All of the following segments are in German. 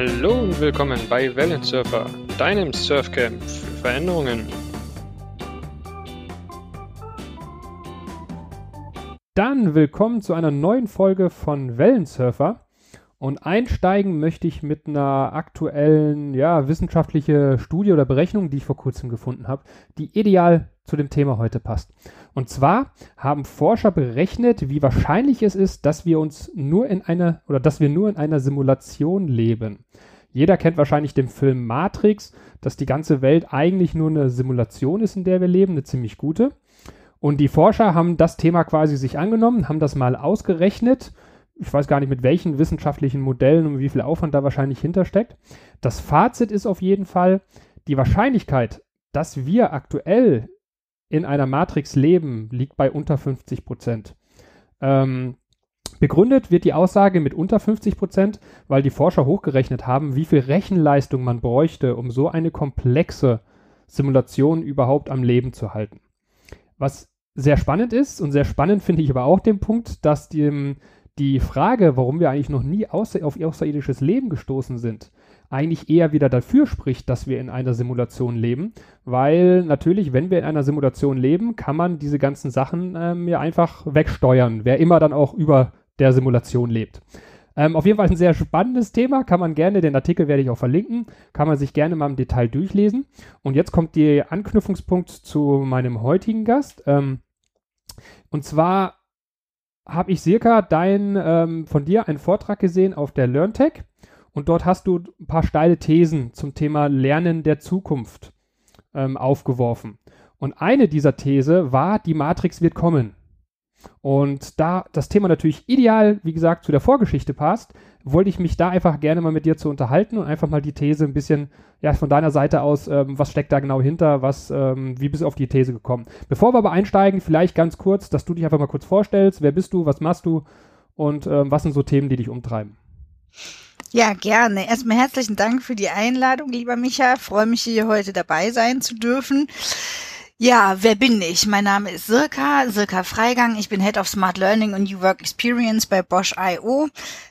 Hallo und willkommen bei Wellensurfer, deinem Surfcamp für Veränderungen. Dann willkommen zu einer neuen Folge von Wellensurfer. Und einsteigen möchte ich mit einer aktuellen, ja, wissenschaftliche Studie oder Berechnung, die ich vor kurzem gefunden habe, die ideal zu dem Thema heute passt. Und zwar haben Forscher berechnet, wie wahrscheinlich es ist, dass wir uns nur in einer oder dass wir nur in einer Simulation leben. Jeder kennt wahrscheinlich den Film Matrix, dass die ganze Welt eigentlich nur eine Simulation ist, in der wir leben, eine ziemlich gute. Und die Forscher haben das Thema quasi sich angenommen, haben das mal ausgerechnet ich weiß gar nicht, mit welchen wissenschaftlichen Modellen und wie viel Aufwand da wahrscheinlich hintersteckt. Das Fazit ist auf jeden Fall, die Wahrscheinlichkeit, dass wir aktuell in einer Matrix leben, liegt bei unter 50 Prozent. Ähm, begründet wird die Aussage mit unter 50 Prozent, weil die Forscher hochgerechnet haben, wie viel Rechenleistung man bräuchte, um so eine komplexe Simulation überhaupt am Leben zu halten. Was sehr spannend ist und sehr spannend finde ich aber auch den Punkt, dass dem die Frage, warum wir eigentlich noch nie außer, auf außerirdisches Leben gestoßen sind, eigentlich eher wieder dafür spricht, dass wir in einer Simulation leben, weil natürlich, wenn wir in einer Simulation leben, kann man diese ganzen Sachen ähm, ja einfach wegsteuern, wer immer dann auch über der Simulation lebt. Ähm, auf jeden Fall ein sehr spannendes Thema, kann man gerne, den Artikel werde ich auch verlinken, kann man sich gerne mal im Detail durchlesen. Und jetzt kommt der Anknüpfungspunkt zu meinem heutigen Gast. Ähm, und zwar habe ich circa dein, ähm, von dir einen Vortrag gesehen auf der LearnTech und dort hast du ein paar steile Thesen zum Thema Lernen der Zukunft ähm, aufgeworfen. Und eine dieser These war, die Matrix wird kommen. Und da das Thema natürlich ideal, wie gesagt, zu der Vorgeschichte passt, wollte ich mich da einfach gerne mal mit dir zu unterhalten und einfach mal die These ein bisschen, ja, von deiner Seite aus, ähm, was steckt da genau hinter, was, ähm, wie bist du auf die These gekommen? Bevor wir aber einsteigen, vielleicht ganz kurz, dass du dich einfach mal kurz vorstellst, wer bist du, was machst du und ähm, was sind so Themen, die dich umtreiben? Ja, gerne. Erstmal herzlichen Dank für die Einladung, lieber Micha. Freue mich, hier heute dabei sein zu dürfen. Ja, wer bin ich? Mein Name ist Sirka, Sirka Freigang. Ich bin Head of Smart Learning und New Work Experience bei Bosch IO.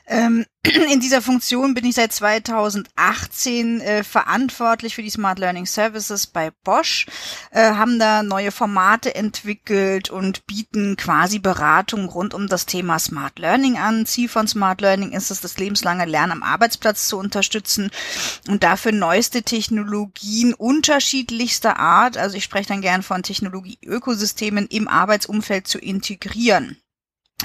Ähm, in dieser Funktion bin ich seit 2018 äh, verantwortlich für die Smart Learning Services bei Bosch, äh, haben da neue Formate entwickelt und bieten quasi Beratung rund um das Thema Smart Learning an. Ziel von Smart Learning ist es, das lebenslange Lernen am Arbeitsplatz zu unterstützen und dafür neueste Technologien unterschiedlichster Art, also ich spreche dann gern von Technologie-Ökosystemen im Arbeitsumfeld zu integrieren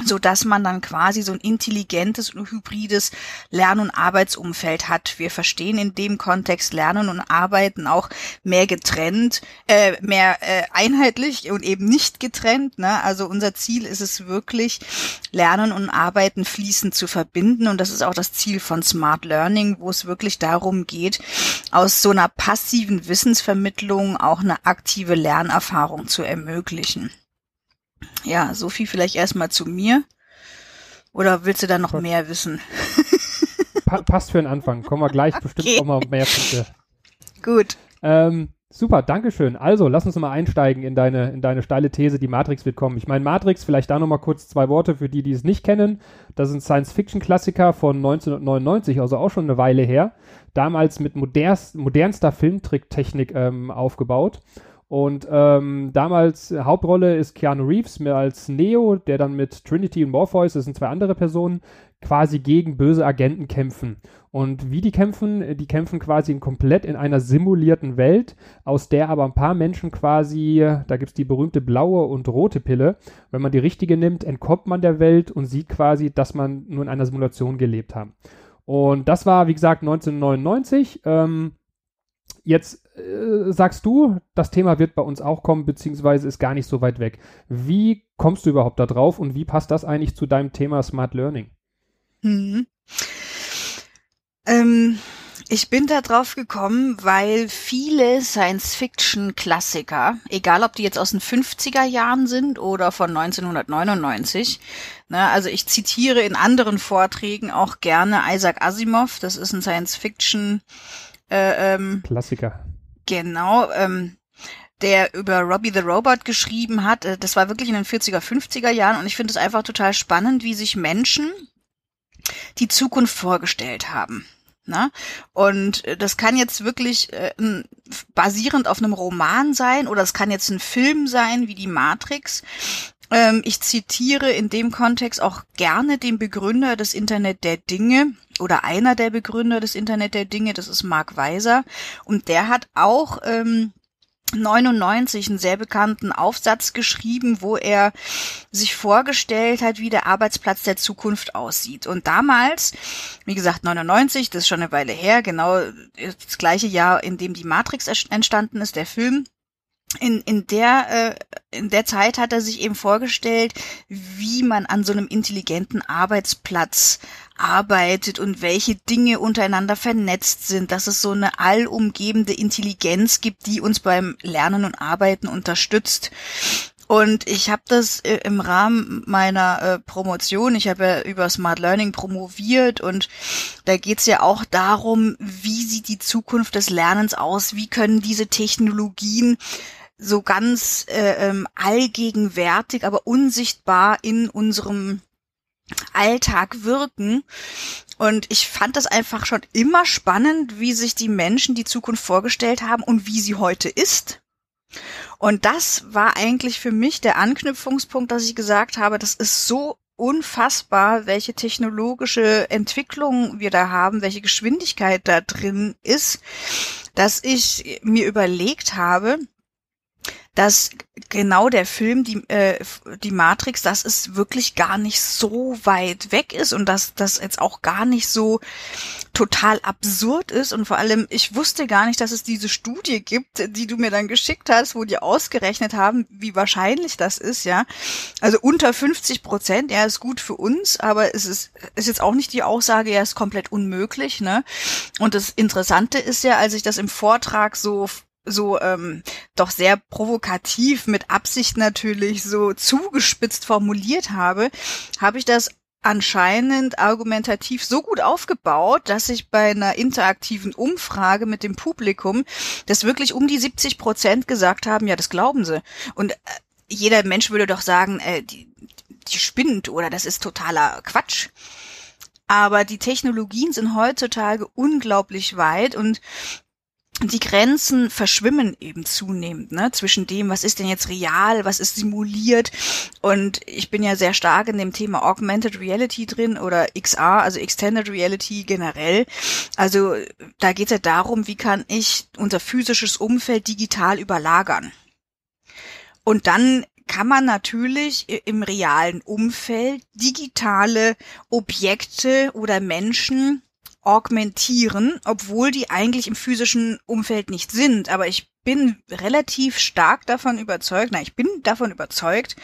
so dass man dann quasi so ein intelligentes und hybrides Lern- und Arbeitsumfeld hat. Wir verstehen in dem Kontext Lernen und Arbeiten auch mehr getrennt, äh, mehr äh, einheitlich und eben nicht getrennt. Ne? Also unser Ziel ist es wirklich, Lernen und Arbeiten fließend zu verbinden und das ist auch das Ziel von Smart Learning, wo es wirklich darum geht, aus so einer passiven Wissensvermittlung auch eine aktive Lernerfahrung zu ermöglichen. Ja, so viel vielleicht erstmal zu mir. Oder willst du da noch mehr wissen? Pa passt für den Anfang. Kommen wir gleich bestimmt okay. noch mal mehr Punkte. Gut. Ähm, super, Dankeschön. Also, lass uns mal einsteigen in deine, in deine steile These, die Matrix wird kommen. Ich meine, Matrix, vielleicht da nochmal kurz zwei Worte für die, die es nicht kennen. Das ist ein Science-Fiction-Klassiker von 1999, also auch schon eine Weile her. Damals mit modernst, modernster Filmtricktechnik ähm, aufgebaut. Und ähm, damals äh, Hauptrolle ist Keanu Reeves mehr als Neo, der dann mit Trinity und Morpheus, das sind zwei andere Personen, quasi gegen böse Agenten kämpfen. Und wie die kämpfen, äh, die kämpfen quasi komplett in einer simulierten Welt, aus der aber ein paar Menschen quasi, da gibt es die berühmte blaue und rote Pille. Wenn man die richtige nimmt, entkommt man der Welt und sieht quasi, dass man nur in einer Simulation gelebt hat. Und das war, wie gesagt, 1999. Ähm, Jetzt äh, sagst du, das Thema wird bei uns auch kommen, beziehungsweise ist gar nicht so weit weg. Wie kommst du überhaupt da drauf und wie passt das eigentlich zu deinem Thema Smart Learning? Mhm. Ähm, ich bin da drauf gekommen, weil viele Science-Fiction-Klassiker, egal ob die jetzt aus den 50er Jahren sind oder von 1999, ne, also ich zitiere in anderen Vorträgen auch gerne Isaac Asimov, das ist ein Science-Fiction- äh, ähm, Klassiker. Genau, ähm, der über Robbie the Robot geschrieben hat. Äh, das war wirklich in den 40er, 50er Jahren und ich finde es einfach total spannend, wie sich Menschen die Zukunft vorgestellt haben. Ne? Und äh, das kann jetzt wirklich äh, basierend auf einem Roman sein oder es kann jetzt ein Film sein wie die Matrix. Ähm, ich zitiere in dem Kontext auch gerne den Begründer des Internet der Dinge oder einer der Begründer des Internet der Dinge, das ist Mark Weiser. Und der hat auch ähm, 99 einen sehr bekannten Aufsatz geschrieben, wo er sich vorgestellt hat, wie der Arbeitsplatz der Zukunft aussieht. Und damals, wie gesagt, 99, das ist schon eine Weile her, genau das gleiche Jahr, in dem die Matrix entstanden ist, der Film, in, in der äh, in der Zeit hat er sich eben vorgestellt, wie man an so einem intelligenten Arbeitsplatz arbeitet und welche Dinge untereinander vernetzt sind, dass es so eine allumgebende Intelligenz gibt, die uns beim Lernen und Arbeiten unterstützt. Und ich habe das äh, im Rahmen meiner äh, Promotion, ich habe ja über Smart Learning promoviert und da geht's ja auch darum, wie sieht die Zukunft des Lernens aus, wie können diese Technologien so ganz äh, ähm, allgegenwärtig, aber unsichtbar in unserem Alltag wirken. Und ich fand das einfach schon immer spannend, wie sich die Menschen die Zukunft vorgestellt haben und wie sie heute ist. Und das war eigentlich für mich der Anknüpfungspunkt, dass ich gesagt habe, das ist so unfassbar, welche technologische Entwicklung wir da haben, welche Geschwindigkeit da drin ist, dass ich mir überlegt habe, dass genau der Film, die, äh, die Matrix, dass es wirklich gar nicht so weit weg ist und dass das jetzt auch gar nicht so total absurd ist und vor allem, ich wusste gar nicht, dass es diese Studie gibt, die du mir dann geschickt hast, wo die ausgerechnet haben, wie wahrscheinlich das ist, ja. Also unter 50 Prozent, ja, ist gut für uns, aber es ist, ist jetzt auch nicht die Aussage, ja, ist komplett unmöglich, ne. Und das Interessante ist ja, als ich das im Vortrag so so ähm, doch sehr provokativ mit Absicht natürlich so zugespitzt formuliert habe, habe ich das anscheinend argumentativ so gut aufgebaut, dass ich bei einer interaktiven Umfrage mit dem Publikum, das wirklich um die 70 Prozent gesagt haben, ja, das glauben sie. Und äh, jeder Mensch würde doch sagen, äh, die, die spinnt oder das ist totaler Quatsch. Aber die Technologien sind heutzutage unglaublich weit und die Grenzen verschwimmen eben zunehmend, ne, zwischen dem, was ist denn jetzt real, was ist simuliert. Und ich bin ja sehr stark in dem Thema Augmented Reality drin oder XR, also Extended Reality generell. Also da geht es ja darum, wie kann ich unser physisches Umfeld digital überlagern. Und dann kann man natürlich im realen Umfeld digitale Objekte oder Menschen augmentieren, obwohl die eigentlich im physischen Umfeld nicht sind. Aber ich bin relativ stark davon überzeugt, na, ich bin davon überzeugt,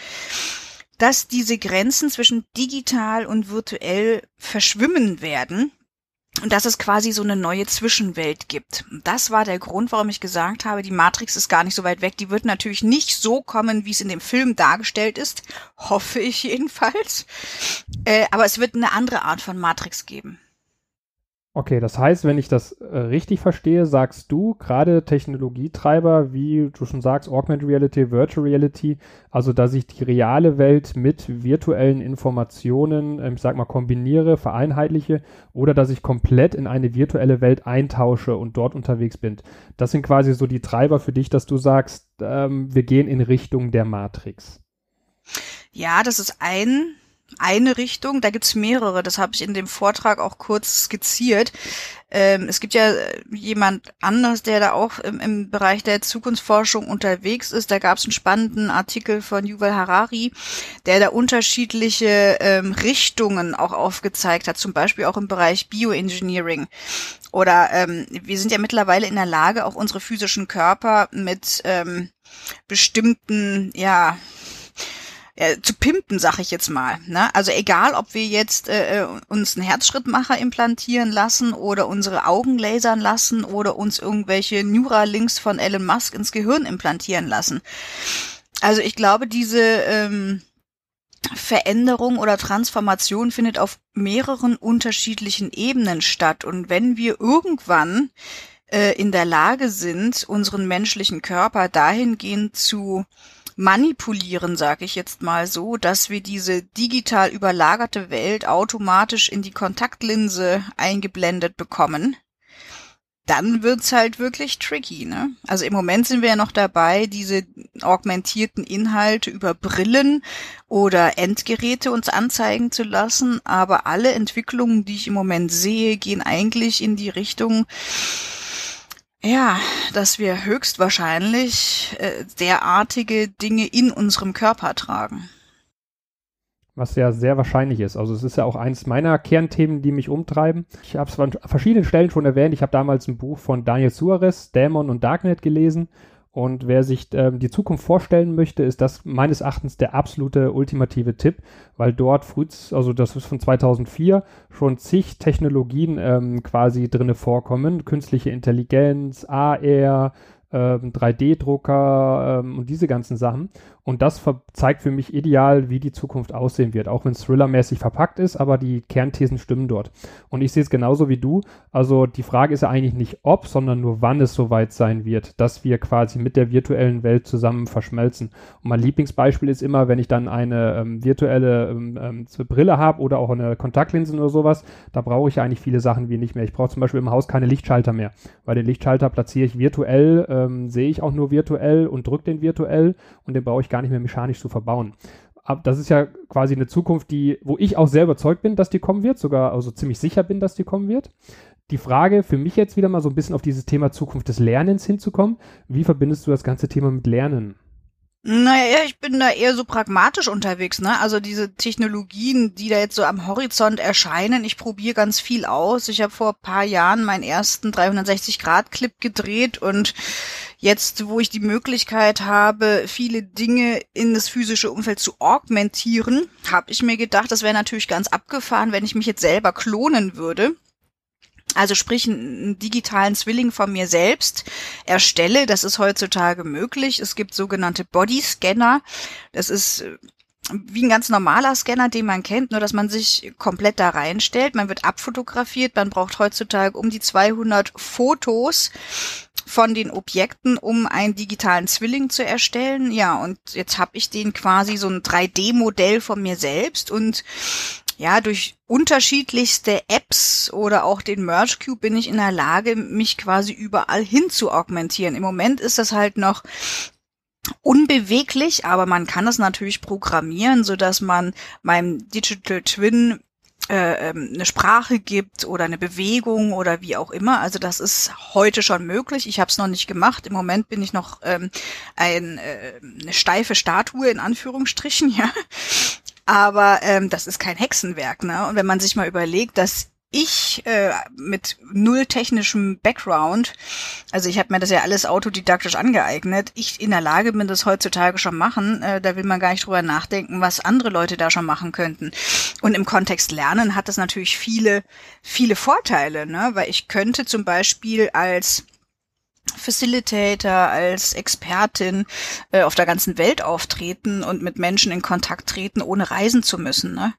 dass diese Grenzen zwischen digital und virtuell verschwimmen werden und dass es quasi so eine neue Zwischenwelt gibt. Das war der Grund, warum ich gesagt habe, die Matrix ist gar nicht so weit weg. Die wird natürlich nicht so kommen, wie es in dem Film dargestellt ist, hoffe ich jedenfalls. Äh, aber es wird eine andere Art von Matrix geben. Okay, das heißt, wenn ich das äh, richtig verstehe, sagst du gerade Technologietreiber, wie du schon sagst, Augmented Reality, Virtual Reality, also dass ich die reale Welt mit virtuellen Informationen, äh, ich sag mal, kombiniere, vereinheitliche oder dass ich komplett in eine virtuelle Welt eintausche und dort unterwegs bin. Das sind quasi so die Treiber für dich, dass du sagst, ähm, wir gehen in Richtung der Matrix. Ja, das ist ein eine Richtung, da gibt's mehrere, das habe ich in dem Vortrag auch kurz skizziert. Ähm, es gibt ja jemand anders, der da auch im, im Bereich der Zukunftsforschung unterwegs ist. Da gab's einen spannenden Artikel von Yuval Harari, der da unterschiedliche ähm, Richtungen auch aufgezeigt hat, zum Beispiel auch im Bereich Bioengineering. Oder ähm, wir sind ja mittlerweile in der Lage, auch unsere physischen Körper mit ähm, bestimmten, ja, äh, zu pimpen, sag ich jetzt mal. Ne? Also egal, ob wir jetzt äh, äh, uns einen Herzschrittmacher implantieren lassen oder unsere Augen lasern lassen oder uns irgendwelche Neuralinks von Elon Musk ins Gehirn implantieren lassen. Also ich glaube, diese ähm, Veränderung oder Transformation findet auf mehreren unterschiedlichen Ebenen statt. Und wenn wir irgendwann äh, in der Lage sind, unseren menschlichen Körper dahingehend zu manipulieren, sage ich jetzt mal so, dass wir diese digital überlagerte Welt automatisch in die Kontaktlinse eingeblendet bekommen dann wird's halt wirklich tricky, ne? Also im Moment sind wir ja noch dabei, diese augmentierten Inhalte über Brillen oder Endgeräte uns anzeigen zu lassen, aber alle Entwicklungen, die ich im Moment sehe, gehen eigentlich in die Richtung, ja, dass wir höchstwahrscheinlich äh, derartige Dinge in unserem Körper tragen was ja sehr wahrscheinlich ist. Also es ist ja auch eines meiner Kernthemen, die mich umtreiben. Ich habe es an verschiedenen Stellen schon erwähnt. Ich habe damals ein Buch von Daniel Suarez, Dämon und Darknet gelesen. Und wer sich ähm, die Zukunft vorstellen möchte, ist das meines Erachtens der absolute ultimative Tipp, weil dort früh, also das ist von 2004, schon zig Technologien ähm, quasi drinne vorkommen. Künstliche Intelligenz, AR, ähm, 3D-Drucker ähm, und diese ganzen Sachen. Und das zeigt für mich ideal, wie die Zukunft aussehen wird, auch wenn es thrillermäßig verpackt ist, aber die Kernthesen stimmen dort. Und ich sehe es genauso wie du. Also die Frage ist ja eigentlich nicht ob, sondern nur wann es soweit sein wird, dass wir quasi mit der virtuellen Welt zusammen verschmelzen. Und mein Lieblingsbeispiel ist immer, wenn ich dann eine ähm, virtuelle ähm, ähm, Brille habe oder auch eine Kontaktlinse oder sowas, da brauche ich eigentlich viele Sachen wie nicht mehr. Ich brauche zum Beispiel im Haus keine Lichtschalter mehr, weil den Lichtschalter platziere ich virtuell, ähm, sehe ich auch nur virtuell und drücke den virtuell und den brauche ich gar gar nicht mehr mechanisch zu verbauen. Aber das ist ja quasi eine Zukunft, die, wo ich auch sehr überzeugt bin, dass die kommen wird, sogar also ziemlich sicher bin, dass die kommen wird. Die Frage für mich jetzt wieder mal so ein bisschen auf dieses Thema Zukunft des Lernens hinzukommen. Wie verbindest du das ganze Thema mit Lernen? Naja, ich bin da eher so pragmatisch unterwegs, ne? Also diese Technologien, die da jetzt so am Horizont erscheinen, ich probiere ganz viel aus. Ich habe vor paar Jahren meinen ersten 360-Grad-Clip gedreht und jetzt, wo ich die Möglichkeit habe, viele Dinge in das physische Umfeld zu augmentieren, habe ich mir gedacht, das wäre natürlich ganz abgefahren, wenn ich mich jetzt selber klonen würde also sprich einen digitalen Zwilling von mir selbst erstelle. Das ist heutzutage möglich. Es gibt sogenannte Bodyscanner. Das ist äh, wie ein ganz normaler Scanner, den man kennt, nur dass man sich komplett da reinstellt. Man wird abfotografiert. Man braucht heutzutage um die 200 Fotos von den Objekten, um einen digitalen Zwilling zu erstellen. Ja, und jetzt habe ich den quasi so ein 3D-Modell von mir selbst und ja, durch unterschiedlichste Apps oder auch den Merge Cube bin ich in der Lage, mich quasi überall hin zu augmentieren. Im Moment ist das halt noch unbeweglich, aber man kann es natürlich programmieren, so dass man meinem Digital Twin äh, ähm, eine Sprache gibt oder eine Bewegung oder wie auch immer. Also das ist heute schon möglich. Ich habe es noch nicht gemacht. Im Moment bin ich noch ähm, ein, äh, eine steife Statue in Anführungsstrichen, ja. Aber ähm, das ist kein Hexenwerk, ne? Und wenn man sich mal überlegt, dass ich äh, mit null technischem Background, also ich habe mir das ja alles autodidaktisch angeeignet, ich in der Lage bin, das heutzutage schon machen, äh, da will man gar nicht drüber nachdenken, was andere Leute da schon machen könnten. Und im Kontext Lernen hat das natürlich viele, viele Vorteile, ne? weil ich könnte zum Beispiel als Facilitator, als Expertin äh, auf der ganzen Welt auftreten und mit Menschen in Kontakt treten, ohne reisen zu müssen. Ne?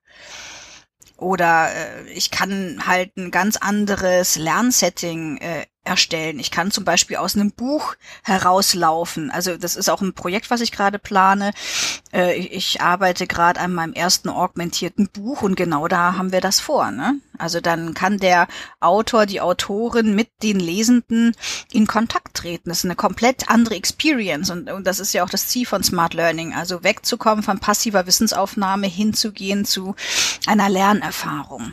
Oder äh, ich kann halt ein ganz anderes Lernsetting äh, erstellen. Ich kann zum Beispiel aus einem Buch herauslaufen. Also das ist auch ein Projekt, was ich gerade plane. Äh, ich arbeite gerade an meinem ersten augmentierten Buch und genau da haben wir das vor. Ne? Also dann kann der Autor, die Autorin mit den Lesenden in Kontakt treten. Das ist eine komplett andere Experience und, und das ist ja auch das Ziel von Smart Learning. Also wegzukommen von passiver Wissensaufnahme hinzugehen zu einer Lernerfahrung.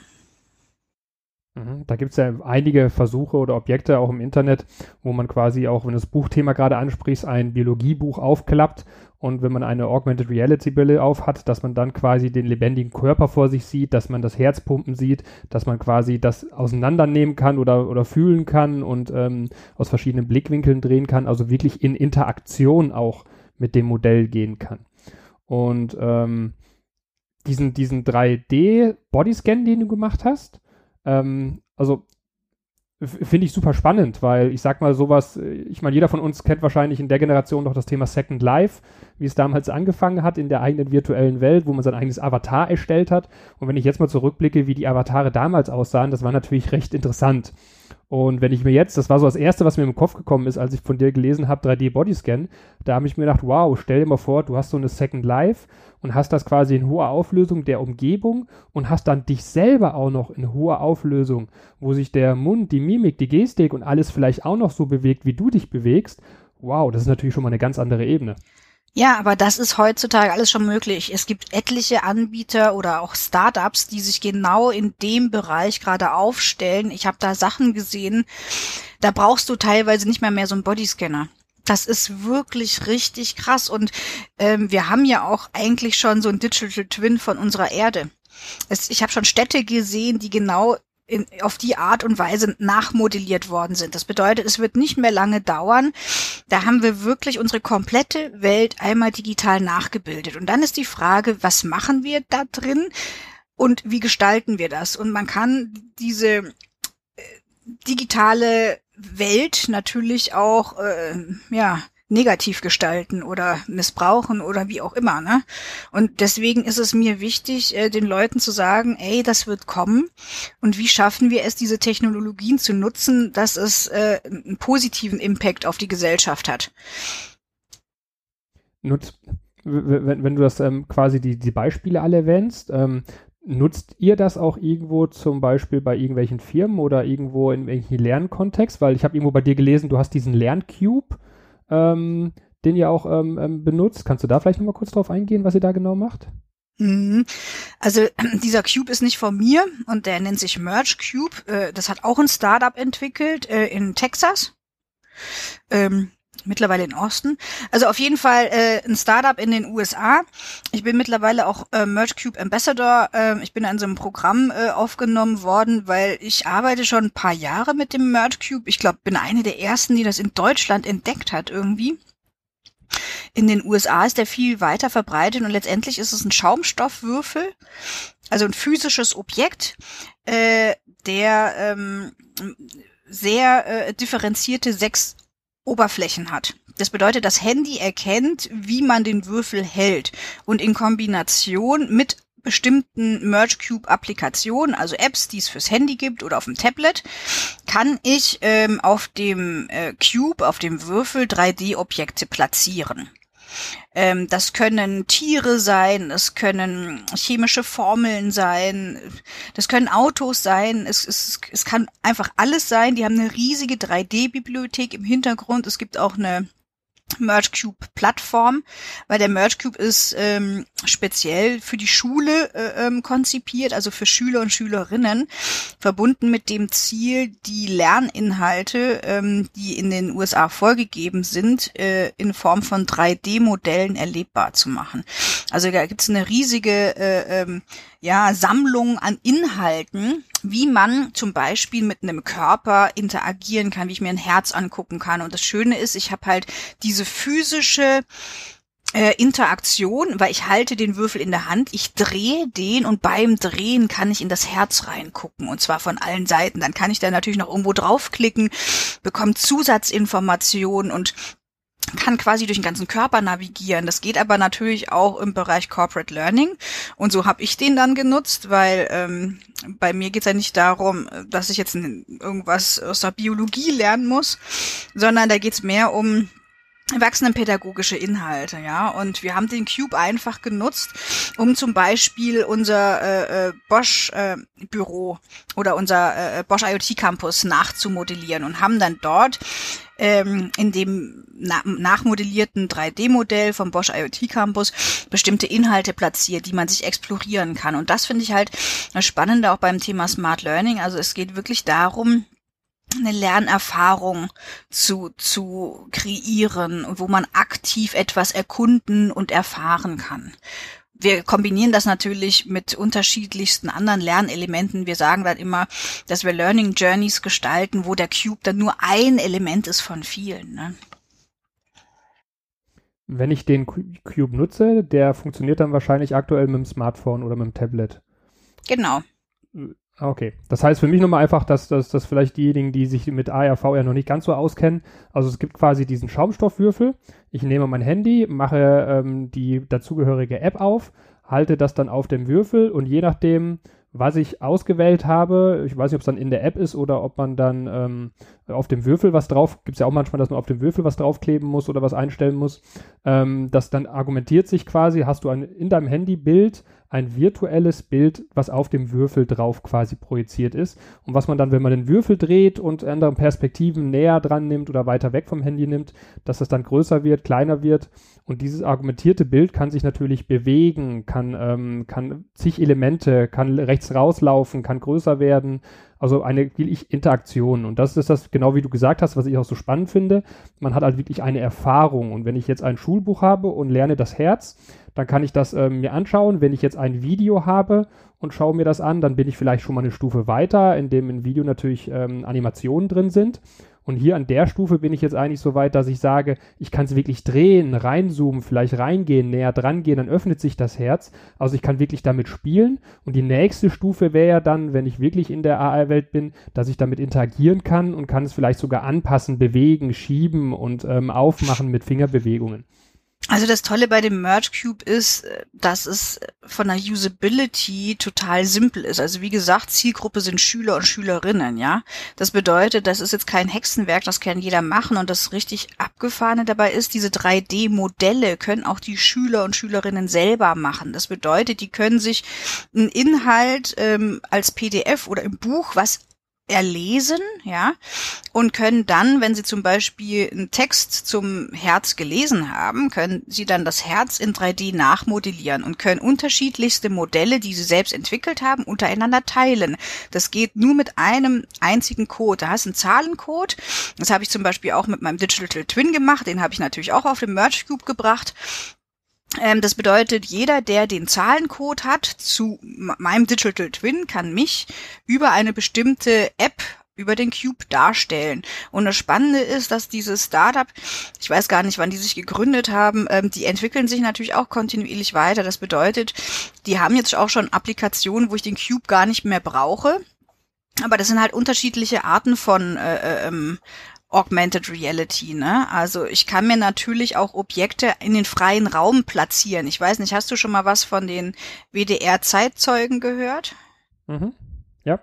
Mhm. Da gibt es ja einige Versuche oder Objekte auch im Internet, wo man quasi auch, wenn du das Buchthema gerade ansprichst, ein Biologiebuch aufklappt und wenn man eine Augmented Reality Brille auf hat, dass man dann quasi den lebendigen Körper vor sich sieht, dass man das Herzpumpen sieht, dass man quasi das auseinandernehmen kann oder, oder fühlen kann und ähm, aus verschiedenen Blickwinkeln drehen kann, also wirklich in Interaktion auch mit dem Modell gehen kann. Und ähm, diesen, diesen 3D-Bodyscan, den du gemacht hast, ähm, also finde ich super spannend, weil ich sag mal sowas, äh, ich meine, jeder von uns kennt wahrscheinlich in der Generation noch das Thema Second Life, wie es damals angefangen hat in der eigenen virtuellen Welt, wo man sein eigenes Avatar erstellt hat. Und wenn ich jetzt mal zurückblicke, wie die Avatare damals aussahen, das war natürlich recht interessant. Und wenn ich mir jetzt, das war so das Erste, was mir im Kopf gekommen ist, als ich von dir gelesen habe, 3D-Bodyscan, da habe ich mir gedacht, wow, stell dir mal vor, du hast so eine Second Life und hast das quasi in hoher Auflösung der Umgebung und hast dann dich selber auch noch in hoher Auflösung, wo sich der Mund, die Mimik, die Gestik und alles vielleicht auch noch so bewegt, wie du dich bewegst. Wow, das ist natürlich schon mal eine ganz andere Ebene. Ja, aber das ist heutzutage alles schon möglich. Es gibt etliche Anbieter oder auch Startups, die sich genau in dem Bereich gerade aufstellen. Ich habe da Sachen gesehen, da brauchst du teilweise nicht mehr mehr so einen Bodyscanner. Das ist wirklich richtig krass. Und ähm, wir haben ja auch eigentlich schon so ein Digital Twin von unserer Erde. Es, ich habe schon Städte gesehen, die genau in, auf die Art und Weise nachmodelliert worden sind. Das bedeutet, es wird nicht mehr lange dauern. Da haben wir wirklich unsere komplette Welt einmal digital nachgebildet. Und dann ist die Frage, was machen wir da drin und wie gestalten wir das? Und man kann diese äh, digitale Welt natürlich auch, äh, ja, negativ gestalten oder missbrauchen oder wie auch immer. Ne? Und deswegen ist es mir wichtig, äh, den Leuten zu sagen, ey, das wird kommen. Und wie schaffen wir es, diese Technologien zu nutzen, dass es äh, einen positiven Impact auf die Gesellschaft hat? Nutz, wenn, wenn du das ähm, quasi die, die Beispiele alle erwähnst, ähm, Nutzt ihr das auch irgendwo zum Beispiel bei irgendwelchen Firmen oder irgendwo in irgendwelchen Lernkontext? Weil ich habe irgendwo bei dir gelesen, du hast diesen Lerncube ähm, den ihr auch ähm, ähm, benutzt. Kannst du da vielleicht nochmal kurz drauf eingehen, was ihr da genau macht? Mhm. Also dieser Cube ist nicht von mir und der nennt sich Merge Cube. Äh, das hat auch ein Startup entwickelt äh, in Texas. Ähm, mittlerweile in Osten. Also auf jeden Fall äh, ein Startup in den USA. Ich bin mittlerweile auch äh, Merge Cube Ambassador. Äh, ich bin an so einem Programm äh, aufgenommen worden, weil ich arbeite schon ein paar Jahre mit dem Merge Cube. Ich glaube, bin eine der ersten, die das in Deutschland entdeckt hat irgendwie. In den USA ist der viel weiter verbreitet und letztendlich ist es ein Schaumstoffwürfel, also ein physisches Objekt, äh, der ähm, sehr äh, differenzierte sechs Oberflächen hat. Das bedeutet, das Handy erkennt, wie man den Würfel hält und in Kombination mit bestimmten Merge Cube Applikationen, also Apps, die es fürs Handy gibt oder auf dem Tablet, kann ich ähm, auf dem äh, Cube, auf dem Würfel 3D-Objekte platzieren. Ähm, das können Tiere sein, es können chemische Formeln sein, das können Autos sein, es, es, es kann einfach alles sein. Die haben eine riesige 3D-Bibliothek im Hintergrund. Es gibt auch eine MergeCube Plattform, weil der MergeCube ist ähm, speziell für die Schule äh, ähm, konzipiert, also für Schüler und Schülerinnen, verbunden mit dem Ziel, die Lerninhalte, ähm, die in den USA vorgegeben sind, äh, in Form von 3D-Modellen erlebbar zu machen. Also da gibt's eine riesige äh, ähm, ja, Sammlung an Inhalten, wie man zum Beispiel mit einem Körper interagieren kann, wie ich mir ein Herz angucken kann. Und das Schöne ist, ich habe halt diese physische äh, Interaktion, weil ich halte den Würfel in der Hand, ich drehe den und beim Drehen kann ich in das Herz reingucken und zwar von allen Seiten. Dann kann ich da natürlich noch irgendwo draufklicken, bekomme Zusatzinformationen und kann quasi durch den ganzen Körper navigieren. Das geht aber natürlich auch im Bereich Corporate Learning. Und so habe ich den dann genutzt, weil ähm, bei mir geht es ja nicht darum, dass ich jetzt irgendwas aus der Biologie lernen muss, sondern da geht es mehr um erwachsenenpädagogische Inhalte, ja. Und wir haben den Cube einfach genutzt, um zum Beispiel unser äh, äh, Bosch äh, Büro oder unser äh, Bosch IoT Campus nachzumodellieren und haben dann dort ähm, in dem na nachmodellierten 3D-Modell vom Bosch IoT Campus bestimmte Inhalte platziert, die man sich explorieren kann. Und das finde ich halt das Spannende auch beim Thema Smart Learning. Also es geht wirklich darum, eine Lernerfahrung zu, zu kreieren, wo man aktiv etwas erkunden und erfahren kann. Wir kombinieren das natürlich mit unterschiedlichsten anderen Lernelementen. Wir sagen dann immer, dass wir Learning Journeys gestalten, wo der Cube dann nur ein Element ist von vielen. Ne? Wenn ich den Cube nutze, der funktioniert dann wahrscheinlich aktuell mit dem Smartphone oder mit dem Tablet. Genau. Okay, das heißt für mich nochmal einfach, dass, dass, dass vielleicht diejenigen, die sich mit AR, VR noch nicht ganz so auskennen, also es gibt quasi diesen Schaumstoffwürfel, ich nehme mein Handy, mache ähm, die dazugehörige App auf, halte das dann auf dem Würfel und je nachdem, was ich ausgewählt habe, ich weiß nicht, ob es dann in der App ist oder ob man dann ähm, auf dem Würfel was drauf, gibt es ja auch manchmal, dass man auf dem Würfel was draufkleben muss oder was einstellen muss. Ähm, das dann argumentiert sich quasi, hast du ein, in deinem Handy Bild ein virtuelles Bild, was auf dem Würfel drauf quasi projiziert ist. Und was man dann, wenn man den Würfel dreht und andere Perspektiven näher dran nimmt oder weiter weg vom Handy nimmt, dass das dann größer wird, kleiner wird. Und dieses argumentierte Bild kann sich natürlich bewegen, kann, ähm, kann zig Elemente, kann rechts rauslaufen, kann größer werden. Also eine wirklich Interaktion. Und das ist das, genau wie du gesagt hast, was ich auch so spannend finde. Man hat halt wirklich eine Erfahrung. Und wenn ich jetzt ein Schulbuch habe und lerne das Herz, dann kann ich das ähm, mir anschauen. Wenn ich jetzt ein Video habe und schaue mir das an, dann bin ich vielleicht schon mal eine Stufe weiter, in dem im Video natürlich ähm, Animationen drin sind. Und hier an der Stufe bin ich jetzt eigentlich so weit, dass ich sage, ich kann es wirklich drehen, reinzoomen, vielleicht reingehen, näher dran gehen, dann öffnet sich das Herz. Also ich kann wirklich damit spielen. Und die nächste Stufe wäre ja dann, wenn ich wirklich in der AR-Welt bin, dass ich damit interagieren kann und kann es vielleicht sogar anpassen, bewegen, schieben und ähm, aufmachen mit Fingerbewegungen. Also das Tolle bei dem Merge Cube ist, äh, dass es von der Usability total simpel ist. Also wie gesagt, Zielgruppe sind Schüler und Schülerinnen, ja. Das bedeutet, das ist jetzt kein Hexenwerk, das kann jeder machen und das richtig abgefahrene dabei ist, diese 3D-Modelle können auch die Schüler und Schülerinnen selber machen. Das bedeutet, die können sich einen Inhalt ähm, als PDF oder im Buch, was erlesen, ja, und können dann, wenn sie zum Beispiel einen Text zum Herz gelesen haben, können sie dann das Herz in 3D nachmodellieren und können unterschiedlichste Modelle, die sie selbst entwickelt haben, untereinander teilen. Das geht nur mit einem einzigen Code. Da hast du einen Zahlencode. Das habe ich zum Beispiel auch mit meinem Digital Twin gemacht. Den habe ich natürlich auch auf dem Merge Cube gebracht. Ähm, das bedeutet, jeder, der den Zahlencode hat zu meinem Digital Twin, kann mich über eine bestimmte App über den Cube darstellen. Und das Spannende ist, dass dieses Startup, ich weiß gar nicht, wann die sich gegründet haben, ähm, die entwickeln sich natürlich auch kontinuierlich weiter. Das bedeutet, die haben jetzt auch schon Applikationen, wo ich den Cube gar nicht mehr brauche. Aber das sind halt unterschiedliche Arten von äh, äh ähm, Augmented Reality, ne? Also ich kann mir natürlich auch Objekte in den freien Raum platzieren. Ich weiß nicht, hast du schon mal was von den WDR-Zeitzeugen gehört? Mhm. Ja.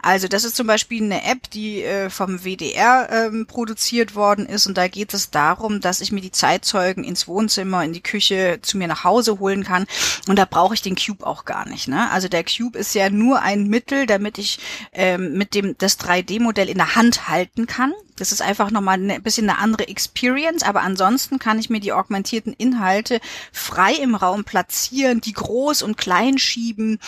Also das ist zum Beispiel eine App, die äh, vom WDR ähm, produziert worden ist und da geht es darum, dass ich mir die Zeitzeugen ins Wohnzimmer, in die Küche zu mir nach Hause holen kann und da brauche ich den Cube auch gar nicht. Ne? Also der Cube ist ja nur ein Mittel, damit ich ähm, mit dem das 3D-Modell in der Hand halten kann. Das ist einfach nochmal ein bisschen eine andere Experience, aber ansonsten kann ich mir die augmentierten Inhalte frei im Raum platzieren, die groß und klein schieben,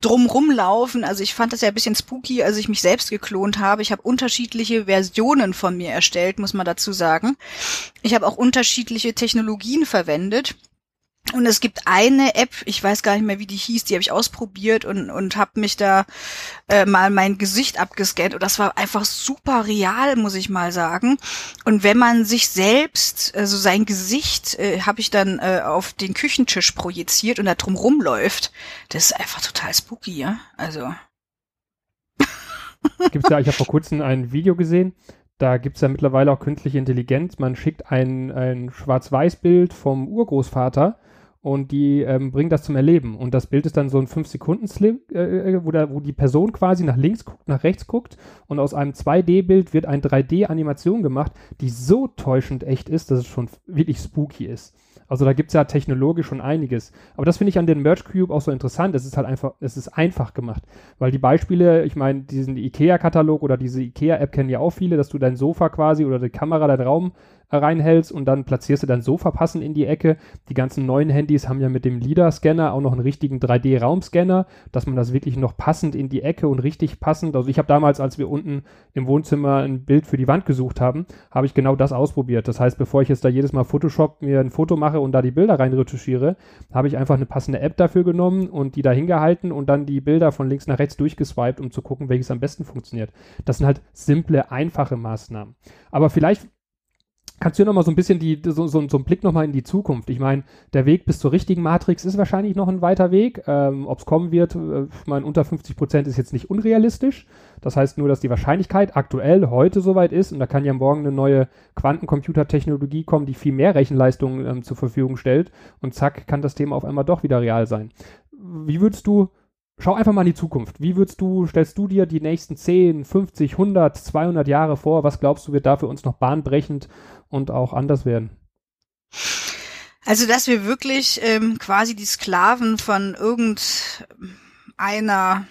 drumrum laufen. Also ich fand das ja ein bisschen spooky, als ich mich selbst geklont habe. Ich habe unterschiedliche Versionen von mir erstellt, muss man dazu sagen. Ich habe auch unterschiedliche Technologien verwendet. Und es gibt eine App, ich weiß gar nicht mehr, wie die hieß, die habe ich ausprobiert und, und habe mich da äh, mal mein Gesicht abgescannt. Und das war einfach super real, muss ich mal sagen. Und wenn man sich selbst, also sein Gesicht, äh, habe ich dann äh, auf den Küchentisch projiziert und da drum rumläuft, das ist einfach total spooky, ja. Also. Gibt's ja, ich habe vor kurzem ein Video gesehen, da gibt's ja mittlerweile auch künstliche Intelligenz. Man schickt ein, ein Schwarz-Weiß-Bild vom Urgroßvater und die ähm, bringen das zum Erleben. Und das Bild ist dann so ein 5-Sekunden-Slip, äh, äh, wo, wo die Person quasi nach links guckt, nach rechts guckt und aus einem 2D-Bild wird ein 3D-Animation gemacht, die so täuschend echt ist, dass es schon wirklich spooky ist. Also da gibt's ja technologisch schon einiges. Aber das finde ich an den Merge Cube auch so interessant. Es ist halt einfach, es ist einfach gemacht. Weil die Beispiele, ich meine, diesen IKEA-Katalog oder diese IKEA-App kennen ja auch viele, dass du dein Sofa quasi oder die Kamera, deinen Raum reinhältst und dann platzierst du dein Sofa passend in die Ecke. Die ganzen neuen Handys haben ja mit dem LIDAR-Scanner auch noch einen richtigen 3D-Raumscanner, dass man das wirklich noch passend in die Ecke und richtig passend. Also ich habe damals, als wir unten im Wohnzimmer ein Bild für die Wand gesucht haben, habe ich genau das ausprobiert. Das heißt, bevor ich jetzt da jedes Mal Photoshop mir ein Foto mache und da die Bilder rein retuschiere, habe ich einfach eine passende App dafür genommen und die da hingehalten und dann die Bilder von links nach rechts durchgeswiped, um zu gucken, welches am besten funktioniert. Das sind halt simple, einfache Maßnahmen. Aber vielleicht Kannst du noch mal so ein bisschen die, so, so, so einen Blick noch mal in die Zukunft? Ich meine, der Weg bis zur richtigen Matrix ist wahrscheinlich noch ein weiter Weg. Ähm, Ob es kommen wird, äh, ich meine, unter 50 Prozent ist jetzt nicht unrealistisch. Das heißt nur, dass die Wahrscheinlichkeit aktuell heute soweit ist und da kann ja morgen eine neue Quantencomputertechnologie kommen, die viel mehr Rechenleistung ähm, zur Verfügung stellt und zack, kann das Thema auf einmal doch wieder real sein. Wie würdest du schau einfach mal in die Zukunft. Wie würdest du, stellst du dir die nächsten 10, 50, 100, 200 Jahre vor? Was glaubst du, wird da für uns noch bahnbrechend und auch anders werden? Also, dass wir wirklich ähm, quasi die Sklaven von irgendeiner,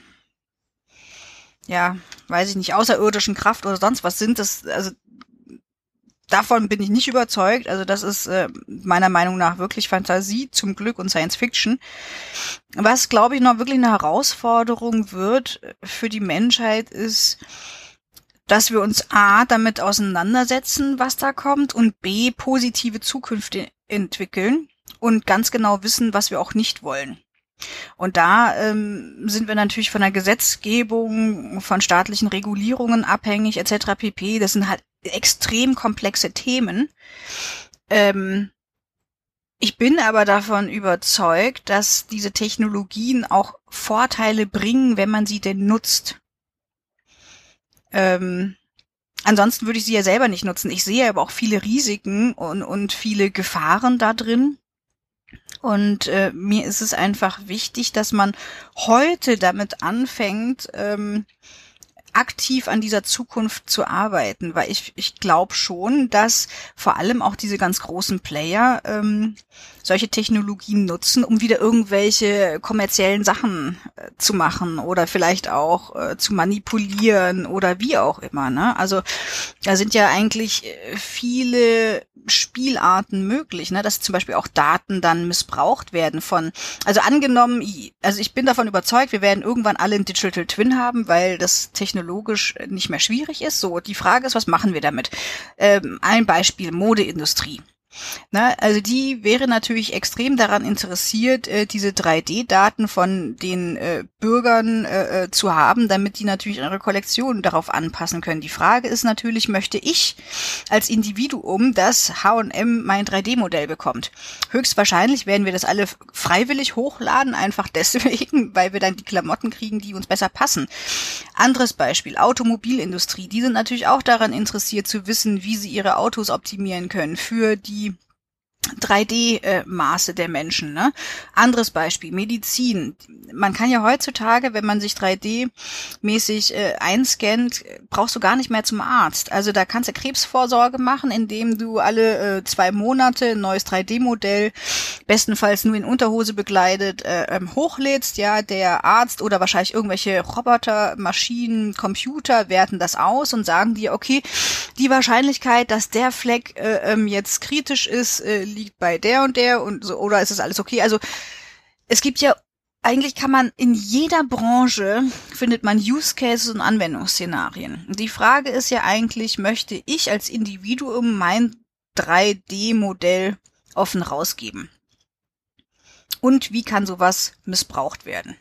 ja, weiß ich nicht, außerirdischen Kraft oder sonst was sind, das, also davon bin ich nicht überzeugt. Also das ist äh, meiner Meinung nach wirklich Fantasie zum Glück und Science Fiction. Was, glaube ich, noch wirklich eine Herausforderung wird für die Menschheit ist, dass wir uns A damit auseinandersetzen, was da kommt und B positive Zukünfte entwickeln und ganz genau wissen, was wir auch nicht wollen. Und da ähm, sind wir natürlich von der Gesetzgebung, von staatlichen Regulierungen abhängig, etc. pp. Das sind halt extrem komplexe Themen. Ähm, ich bin aber davon überzeugt, dass diese Technologien auch Vorteile bringen, wenn man sie denn nutzt. Ähm, ansonsten würde ich sie ja selber nicht nutzen. Ich sehe aber auch viele Risiken und, und viele Gefahren da drin. Und äh, mir ist es einfach wichtig, dass man heute damit anfängt, ähm, aktiv an dieser Zukunft zu arbeiten, weil ich, ich glaube schon, dass vor allem auch diese ganz großen Player ähm, solche Technologien nutzen, um wieder irgendwelche kommerziellen Sachen äh, zu machen oder vielleicht auch äh, zu manipulieren oder wie auch immer. Ne? Also da sind ja eigentlich äh, viele Spielarten möglich, ne? dass zum Beispiel auch Daten dann missbraucht werden von, also angenommen, also ich bin davon überzeugt, wir werden irgendwann alle ein Digital Twin haben, weil das technologisch nicht mehr schwierig ist. So, die Frage ist, was machen wir damit? Ähm, ein Beispiel, Modeindustrie. Na, also die wäre natürlich extrem daran interessiert, äh, diese 3D-Daten von den äh, Bürgern äh, äh, zu haben, damit die natürlich ihre Kollektion darauf anpassen können. Die Frage ist natürlich, möchte ich als Individuum, dass H&M mein 3D-Modell bekommt? Höchstwahrscheinlich werden wir das alle freiwillig hochladen, einfach deswegen, weil wir dann die Klamotten kriegen, die uns besser passen. Anderes Beispiel, Automobilindustrie. Die sind natürlich auch daran interessiert zu wissen, wie sie ihre Autos optimieren können für die 3D-Maße der Menschen. Ne? Anderes Beispiel, Medizin. Man kann ja heutzutage, wenn man sich 3D-mäßig äh, einscannt, brauchst du gar nicht mehr zum Arzt. Also da kannst du Krebsvorsorge machen, indem du alle äh, zwei Monate ein neues 3D-Modell, bestenfalls nur in Unterhose begleitet, äh, ähm, hochlädst. Ja, der Arzt oder wahrscheinlich irgendwelche Roboter, Maschinen, Computer werten das aus und sagen dir, okay, die Wahrscheinlichkeit, dass der Fleck äh, ähm, jetzt kritisch ist, äh, liegt bei der und der und so, oder ist das alles okay? Also es gibt ja eigentlich kann man in jeder Branche findet man Use Cases und Anwendungsszenarien. Die Frage ist ja eigentlich, möchte ich als Individuum mein 3D-Modell offen rausgeben? Und wie kann sowas missbraucht werden?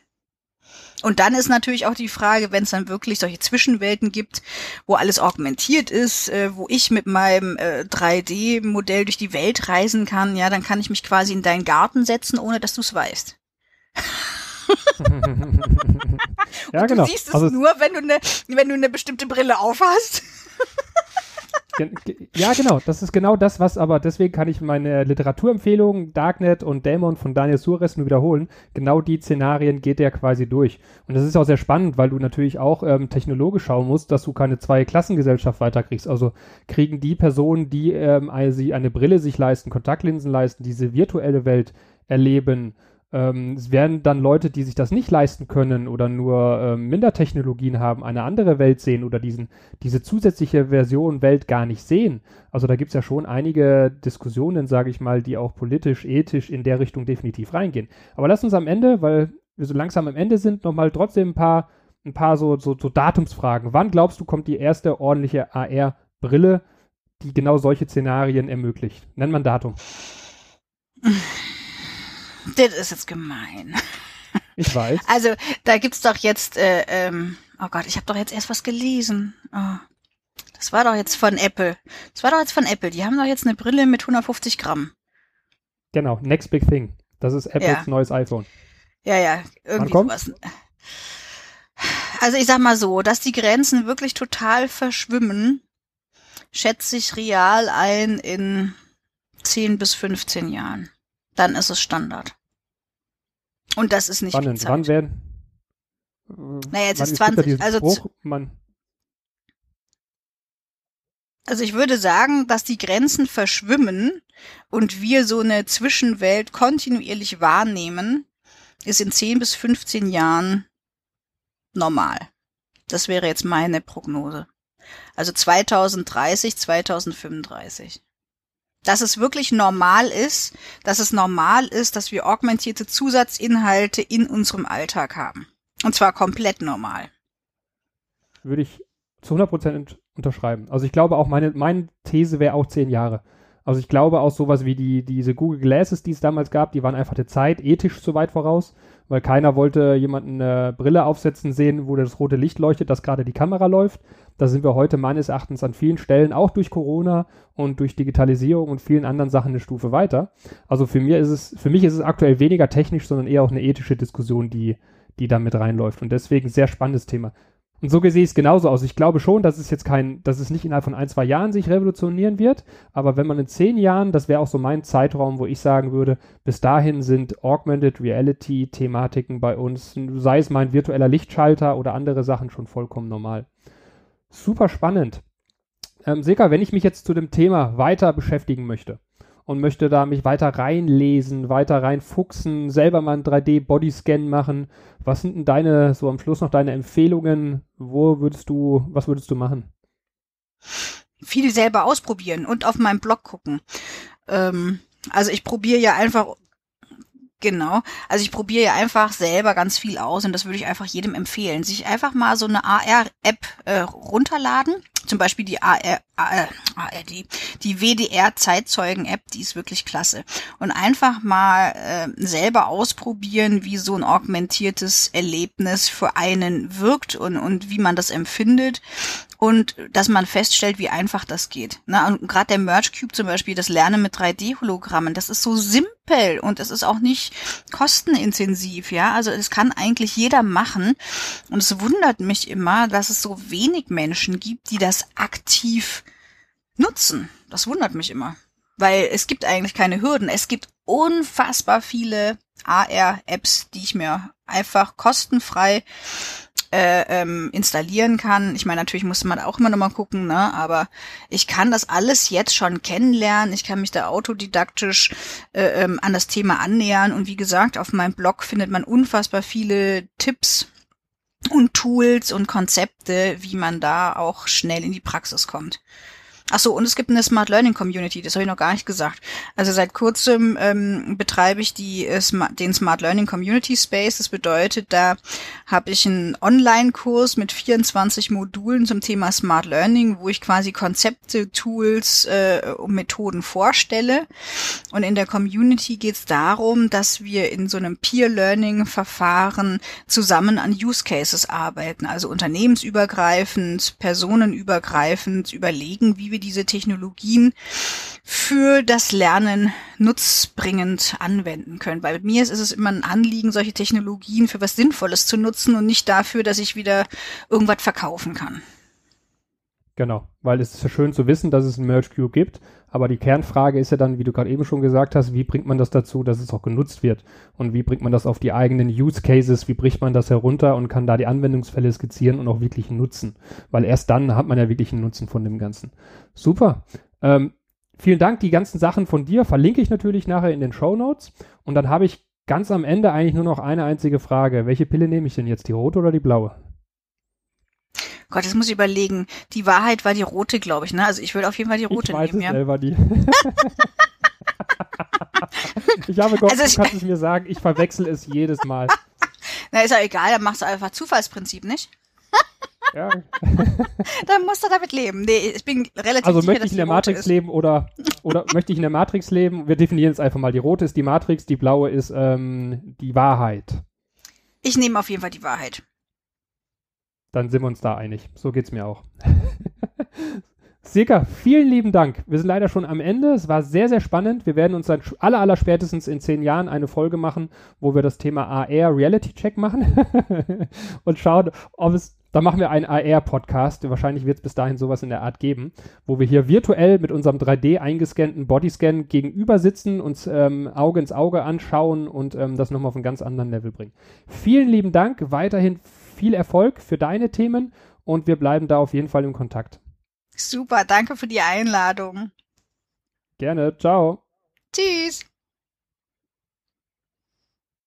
Und dann ist natürlich auch die Frage, wenn es dann wirklich solche Zwischenwelten gibt, wo alles augmentiert ist, äh, wo ich mit meinem äh, 3D-Modell durch die Welt reisen kann, ja, dann kann ich mich quasi in deinen Garten setzen, ohne dass du es weißt. ja, du genau. siehst es also, nur, wenn du eine, wenn du eine bestimmte Brille aufhast. Ja, genau. Das ist genau das, was aber, deswegen kann ich meine Literaturempfehlungen, Darknet und Dämon von Daniel Suarez nur wiederholen. Genau die Szenarien geht er quasi durch. Und das ist auch sehr spannend, weil du natürlich auch ähm, technologisch schauen musst, dass du keine Zwei-Klassengesellschaft weiterkriegst. Also kriegen die Personen, die ähm, also eine Brille sich leisten, Kontaktlinsen leisten, diese virtuelle Welt erleben, ähm, es werden dann Leute, die sich das nicht leisten können oder nur ähm, Mindertechnologien haben, eine andere Welt sehen oder diesen, diese zusätzliche Version Welt gar nicht sehen. Also da gibt es ja schon einige Diskussionen, sage ich mal, die auch politisch, ethisch in der Richtung definitiv reingehen. Aber lass uns am Ende, weil wir so langsam am Ende sind, nochmal trotzdem ein paar, ein paar so, so, so Datumsfragen. Wann glaubst du, kommt die erste ordentliche AR-Brille, die genau solche Szenarien ermöglicht? Nenn mal ein Datum. Das ist jetzt gemein. Ich weiß. Also, da gibt's doch jetzt, äh, ähm, oh Gott, ich habe doch jetzt erst was gelesen. Oh. Das war doch jetzt von Apple. Das war doch jetzt von Apple. Die haben doch jetzt eine Brille mit 150 Gramm. Genau, Next Big Thing. Das ist Apples ja. neues iPhone. Ja, ja, irgendwie sowas. Also ich sag mal so, dass die Grenzen wirklich total verschwimmen, schätze ich real ein in 10 bis 15 Jahren dann ist es Standard. Und das ist nicht Spannend. Wann werden, naja, jetzt ist 20, also Spruch, also ich würde sagen, dass die Grenzen verschwimmen und wir so eine Zwischenwelt kontinuierlich wahrnehmen, ist in 10 bis 15 Jahren normal. Das wäre jetzt meine Prognose. Also 2030, 2035. Dass es wirklich normal ist, dass es normal ist, dass wir augmentierte Zusatzinhalte in unserem Alltag haben. Und zwar komplett normal. Würde ich zu 100% unterschreiben. Also ich glaube auch, meine, meine These wäre auch zehn Jahre. Also ich glaube auch sowas wie die, diese Google Glasses, die es damals gab, die waren einfach der Zeit ethisch zu weit voraus, weil keiner wollte jemanden eine Brille aufsetzen sehen, wo das rote Licht leuchtet, dass gerade die Kamera läuft. Da sind wir heute meines Erachtens an vielen Stellen, auch durch Corona und durch Digitalisierung und vielen anderen Sachen eine Stufe weiter. Also für mir ist es, für mich ist es aktuell weniger technisch, sondern eher auch eine ethische Diskussion, die, die da mit reinläuft. Und deswegen sehr spannendes Thema. Und so sehe ich es genauso aus. Ich glaube schon, dass es jetzt kein, dass es nicht innerhalb von ein, zwei Jahren sich revolutionieren wird. Aber wenn man in zehn Jahren, das wäre auch so mein Zeitraum, wo ich sagen würde, bis dahin sind Augmented Reality Thematiken bei uns, sei es mein virtueller Lichtschalter oder andere Sachen schon vollkommen normal. Super spannend. Ähm, Seka, wenn ich mich jetzt zu dem Thema weiter beschäftigen möchte, und möchte da mich weiter reinlesen, weiter reinfuchsen, selber mal einen 3D-Bodyscan machen. Was sind denn deine, so am Schluss noch deine Empfehlungen? Wo würdest du, was würdest du machen? Viel selber ausprobieren und auf meinem Blog gucken. Ähm, also ich probiere ja einfach Genau. Also ich probiere ja einfach selber ganz viel aus und das würde ich einfach jedem empfehlen. Sich einfach mal so eine AR-App äh, runterladen. Zum Beispiel die AR, AR, ARD, die WDR-Zeitzeugen-App, die ist wirklich klasse. Und einfach mal äh, selber ausprobieren, wie so ein augmentiertes Erlebnis für einen wirkt und, und wie man das empfindet und dass man feststellt, wie einfach das geht. Na, und gerade der Merge Cube zum Beispiel, das Lernen mit 3D-Hologrammen, das ist so simpel und es ist auch nicht kostenintensiv, ja. Also es kann eigentlich jeder machen. Und es wundert mich immer, dass es so wenig Menschen gibt, die das aktiv nutzen. Das wundert mich immer. Weil es gibt eigentlich keine Hürden. Es gibt unfassbar viele AR-Apps, die ich mir einfach kostenfrei äh, ähm, installieren kann. Ich meine, natürlich muss man auch immer noch mal gucken, ne? aber ich kann das alles jetzt schon kennenlernen. Ich kann mich da autodidaktisch äh, ähm, an das Thema annähern. Und wie gesagt, auf meinem Blog findet man unfassbar viele Tipps und Tools und Konzepte, wie man da auch schnell in die Praxis kommt. Ach so, und es gibt eine Smart Learning Community, das habe ich noch gar nicht gesagt. Also seit kurzem ähm, betreibe ich die, äh, den Smart Learning Community Space. Das bedeutet, da habe ich einen Online-Kurs mit 24 Modulen zum Thema Smart Learning, wo ich quasi Konzepte, Tools äh, und Methoden vorstelle. Und in der Community geht es darum, dass wir in so einem Peer-Learning-Verfahren zusammen an Use Cases arbeiten, also unternehmensübergreifend, personenübergreifend überlegen, wie wir wir diese Technologien für das Lernen nutzbringend anwenden können. Weil mir ist es immer ein Anliegen, solche Technologien für was Sinnvolles zu nutzen und nicht dafür, dass ich wieder irgendwas verkaufen kann. Genau, weil es ist schön zu wissen, dass es ein Merge Queue gibt, aber die Kernfrage ist ja dann, wie du gerade eben schon gesagt hast, wie bringt man das dazu, dass es auch genutzt wird und wie bringt man das auf die eigenen Use Cases, wie bricht man das herunter und kann da die Anwendungsfälle skizzieren und auch wirklich nutzen, weil erst dann hat man ja wirklich einen Nutzen von dem Ganzen. Super. Ähm, vielen Dank, die ganzen Sachen von dir verlinke ich natürlich nachher in den Show Notes und dann habe ich ganz am Ende eigentlich nur noch eine einzige Frage. Welche Pille nehme ich denn jetzt, die rote oder die blaue? Gott, jetzt muss ich überlegen. Die Wahrheit war die rote, glaube ich, ne? Also ich würde auf jeden Fall die rote ich weiß nehmen, es ja. selber die. ich habe gehofft, also ich, du kannst es mir sagen, ich verwechsel es jedes Mal. Na, ist ja egal, dann machst du einfach Zufallsprinzip, nicht? Ja. dann musst du damit leben. Nee, ich bin relativ Also sicher, möchte ich in der Matrix ist. leben oder, oder möchte ich in der Matrix leben? Wir definieren es einfach mal. Die rote ist die Matrix, die blaue ist ähm, die Wahrheit. Ich nehme auf jeden Fall die Wahrheit. Dann sind wir uns da einig. So geht's mir auch. Sika, vielen lieben Dank. Wir sind leider schon am Ende. Es war sehr, sehr spannend. Wir werden uns dann aller, aller spätestens in zehn Jahren eine Folge machen, wo wir das Thema AR Reality Check machen und schauen, ob es, da machen wir einen AR-Podcast. Wahrscheinlich wird es bis dahin sowas in der Art geben, wo wir hier virtuell mit unserem 3D eingescannten Bodyscan gegenüber sitzen, uns ähm, Auge ins Auge anschauen und ähm, das nochmal auf einen ganz anderen Level bringen. Vielen lieben Dank. Weiterhin viel Erfolg für deine Themen und wir bleiben da auf jeden Fall im Kontakt. Super, danke für die Einladung. Gerne, ciao. Tschüss.